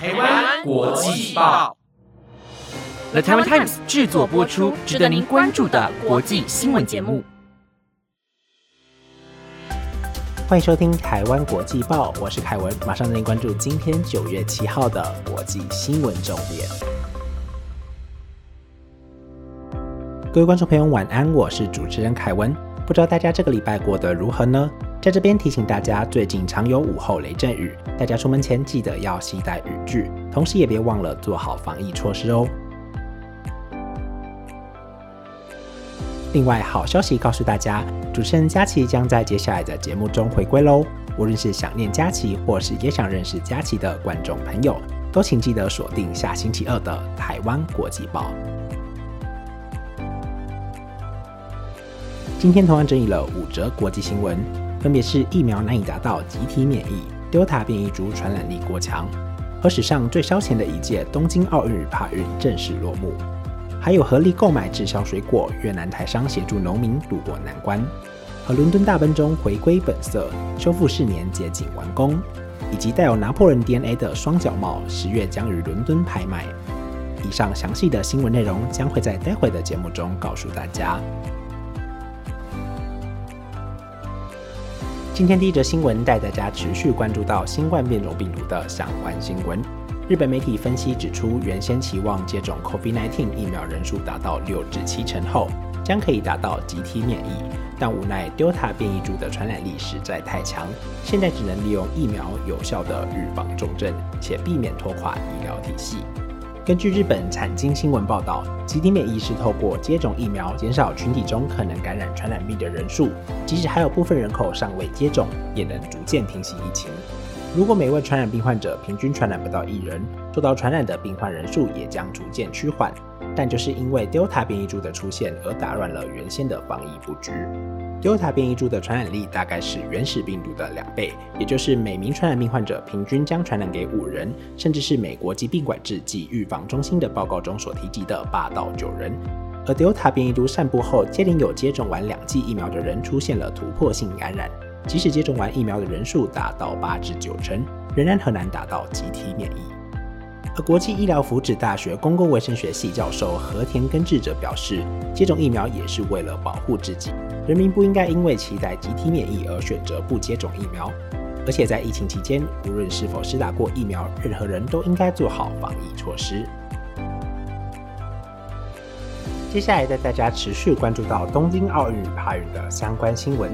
台湾国际报，The Taiwan Times 制作播出，值得您关注的国际新闻节目。欢迎收听台湾国际报，我是凯文，马上带您关注今天九月七号的国际新闻重点。各位观众朋友，晚安，我是主持人凯文。不知道大家这个礼拜过得如何呢？在这边提醒大家，最近常有午后雷阵雨，大家出门前记得要携带雨具，同时也别忘了做好防疫措施哦。另外，好消息告诉大家，主持人佳琪将在接下来的节目中回归喽。无论是想念佳琪，或是也想认识佳琪的观众朋友，都请记得锁定下星期二的《台湾国际报》。今天同样整理了五则国际新闻，分别是疫苗难以达到集体免疫，Delta 变异株传染力过强，和史上最烧钱的一届东京奥运帕运正式落幕。还有合力购买滞销水果，越南台商协助农民渡过难关；和伦敦大奔中回归本色，修复四年接近完工；以及带有拿破仑 DNA 的双脚帽，十月将于伦敦拍卖。以上详细的新闻内容将会在待会的节目中告诉大家。今天第一则新闻带大家持续关注到新冠变种病毒的相关新闻。日本媒体分析指出，原先期望接种 COVID-19 疫苗人数达到六至七成后，将可以达到集体免疫，但无奈 Delta 变异株的传染力实在太强，现在只能利用疫苗有效的预防重症，且避免拖垮医疗体系。根据日本产经新闻报道，集体免疫是透过接种疫苗减少群体中可能感染传染病的人数，即使还有部分人口尚未接种，也能逐渐平息疫情。如果每位传染病患者平均传染不到一人，受到传染的病患人数也将逐渐趋缓。但就是因为 Delta 变异株的出现而打乱了原先的防疫布局。Delta 变异株的传染力大概是原始病毒的两倍，也就是每名传染病患者平均将传染给五人，甚至是美国疾病管制及预防中心的报告中所提及的八到九人。而 Delta 变异株散布后，接连有接种完两剂疫苗的人出现了突破性感染。即使接种完疫苗的人数达到八至九成，仍然很难达到集体免疫。而国际医疗福祉大学公共卫生学系教授和田根治者表示，接种疫苗也是为了保护自己，人民不应该因为期待集体免疫而选择不接种疫苗。而且在疫情期间，无论是否施打过疫苗，任何人都应该做好防疫措施。接下来带大家持续关注到东京奥运与帕运的相关新闻。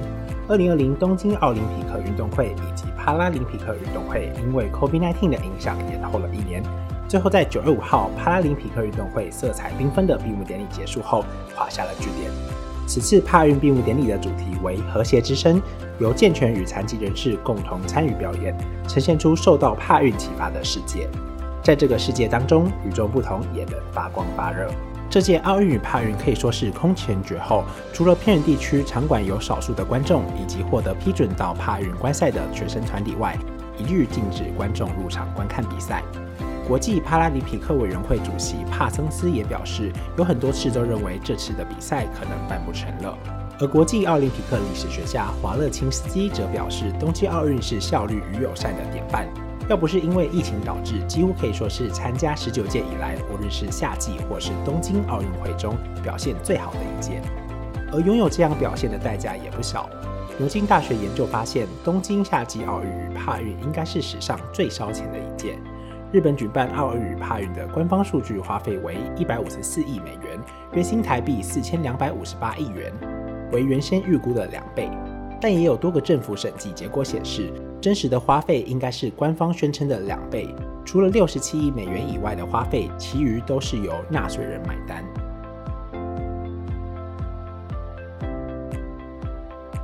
二零二零东京奥林匹克运动会以及帕拉林匹克运动会因为 COVID-19 的影响延后了一年，最后在九月五号帕拉林匹克运动会色彩缤纷的闭幕典礼结束后画下了句点。此次帕运闭幕典礼的主题为“和谐之声”，由健全与残疾人士共同参与表演，呈现出受到帕运启发的世界。在这个世界当中，与众不同也能发光发热。这届奥运与帕运可以说是空前绝后，除了偏远地区场馆有少数的观众，以及获得批准到帕运观赛的学生团体外，一律禁止观众入场观看比赛。国际帕拉里匹克委员会主席帕森斯也表示，有很多次都认为这次的比赛可能办不成了。而国际奥林匹克历史学家华勒钦斯基则表示，冬季奥运是效率与友善的典范。要不是因为疫情导致，几乎可以说是参加十九届以来，无论是夏季或是东京奥运会中表现最好的一届。而拥有这样表现的代价也不小。牛津大学研究发现，东京夏季奥运与帕运应该是史上最烧钱的一届。日本举办奥运与帕运的官方数据花费为一百五十四亿美元，约新台币四千两百五十八亿元，为原先预估的两倍。但也有多个政府审计结果显示。真实的花费应该是官方宣称的两倍。除了六十七亿美元以外的花费，其余都是由纳税人买单。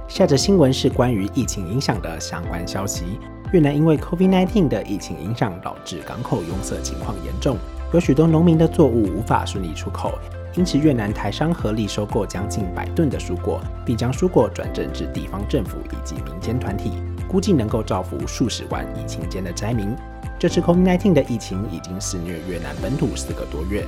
下则新闻是关于疫情影响的相关消息。越南因为 COVID-19 的疫情影响，导致港口拥塞情况严重，有许多农民的作物无法顺利出口，因此越南台商合力收购将近百吨的蔬果，并将蔬果转赠至地方政府以及民间团体。估计能够造福数十万疫情间的灾民。这次 COVID-19 的疫情已经肆虐越南本土四个多月，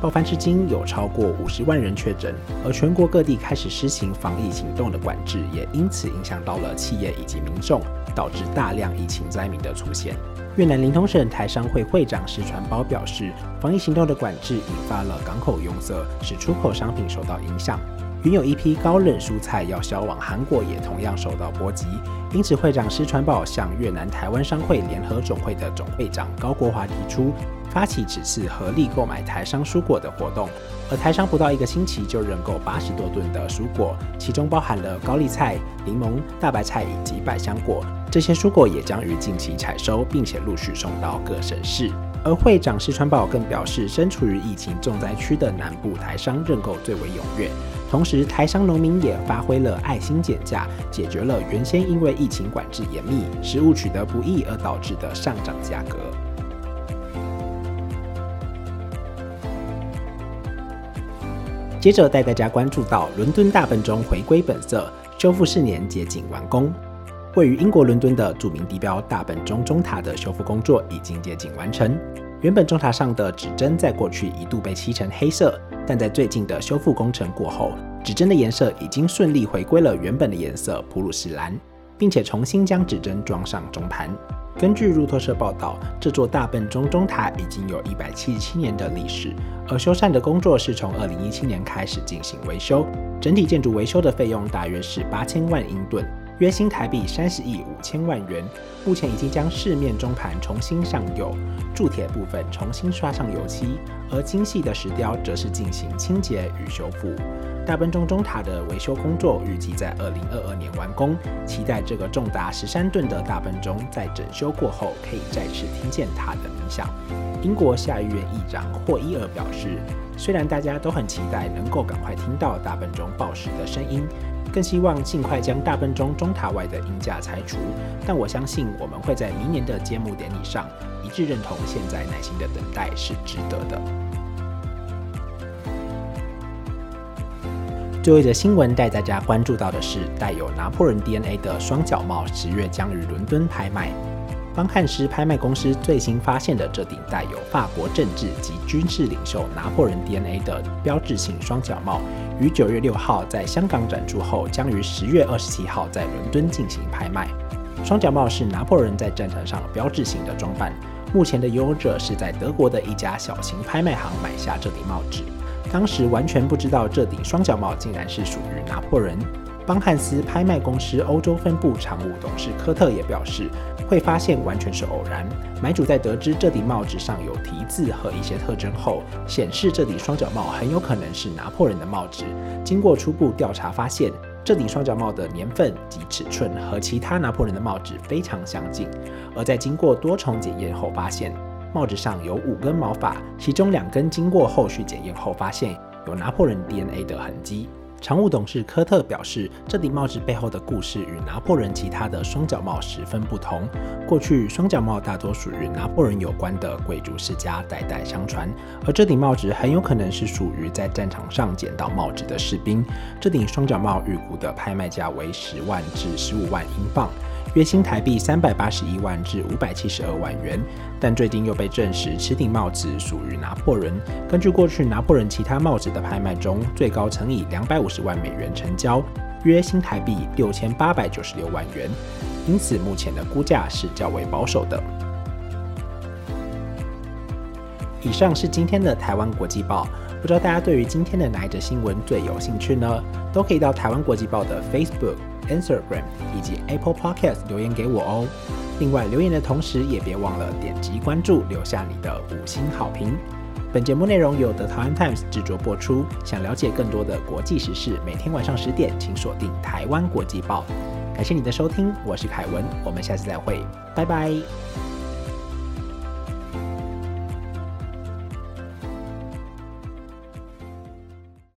爆发至今有超过五十万人确诊，而全国各地开始施行防疫行动的管制，也因此影响到了企业以及民众，导致大量疫情灾民的出现。越南灵通省台商会会长石传宝表示，防疫行动的管制引发了港口拥塞，使出口商品受到影响。原有一批高冷蔬菜要销往韩国，也同样受到波及。因此，会长施传宝向越南台湾商会联合总会的总会长高国华提出。发起此次合力购买台商蔬果的活动，而台商不到一个星期就认购八十多吨的蔬果，其中包含了高丽菜、柠檬、大白菜以及百香果。这些蔬果也将于近期采收，并且陆续送到各省市。而会长石川宝更表示，身处于疫情重灾区的南部台商认购最为踊跃，同时台商农民也发挥了爱心减价，解决了原先因为疫情管制严密、食物取得不易而导致的上涨价格。接着带大家关注到伦敦大笨钟回归本色，修复四年接近完工。位于英国伦敦的著名地标大笨钟钟塔的修复工作已经接近完成。原本钟塔上的指针在过去一度被漆成黑色，但在最近的修复工程过后，指针的颜色已经顺利回归了原本的颜色普鲁士蓝，并且重新将指针装上钟盘。根据路透社报道，这座大笨钟钟塔已经有一百七十七年的历史，而修缮的工作是从二零一七年开始进行维修。整体建筑维修的费用大约是八千万英镑，约新台币三十亿五千万元。目前已经将市面钟盘重新上釉，铸铁部分重新刷上油漆，而精细的石雕则是进行清洁与修复。大笨钟钟塔的维修工作预计在二零二二年完工，期待这个重达十三吨的大笨钟在整修过后可以再次听见它的鸣响。英国下议院议长霍伊尔表示，虽然大家都很期待能够赶快听到大笨钟报时的声音，更希望尽快将大笨钟钟塔外的银架拆除，但我相信我们会在明年的揭幕典礼上一致认同，现在耐心的等待是值得的。最后一则新闻带大家关注到的是，带有拿破仑 DNA 的双脚帽十月将于伦敦拍卖。方汉斯拍卖公司最新发现的这顶带有法国政治及军事领袖拿破仑 DNA 的标志性双脚帽，于九月六号在香港展出后，将于十月二十七号在伦敦进行拍卖。双脚帽是拿破仑在战场上标志性的装扮。目前的拥有者是在德国的一家小型拍卖行买下这顶帽子。当时完全不知道这顶双脚帽竟然是属于拿破仑。邦汉斯拍卖公司欧洲分部常务董事科特也表示，会发现完全是偶然。买主在得知这顶帽子上有题字和一些特征后，显示这顶双脚帽很有可能是拿破仑的帽子。经过初步调查发现，这顶双脚帽的年份及尺寸和其他拿破仑的帽子非常相近。而在经过多重检验后发现。帽子上有五根毛发，其中两根经过后续检验后发现有拿破仑 DNA 的痕迹。常务董事科特表示，这顶帽子背后的故事与拿破仑其他的双脚帽十分不同。过去双脚帽大多属于拿破仑有关的贵族世家代代相传，而这顶帽子很有可能是属于在战场上捡到帽子的士兵。这顶双脚帽预估的拍卖价为十万至十五万英镑。约新台币三百八十一万至五百七十二万元，但最近又被证实此顶帽子属于拿破仑。根据过去拿破仑其他帽子的拍卖中，最高曾以两百五十万美元成交，约新台币六千八百九十六万元，因此目前的估价是较为保守的。以上是今天的台湾国际报，不知道大家对于今天的哪一则新闻最有兴趣呢？都可以到台湾国际报的 Facebook。Instagram 以及 Apple Podcast 留言给我哦。另外，留言的同时也别忘了点击关注，留下你的五星好评。本节目内容由的台湾 Times 制作播出。想了解更多的国际时事，每天晚上十点，请锁定台湾国际报。感谢你的收听，我是凯文，我们下次再会，拜拜。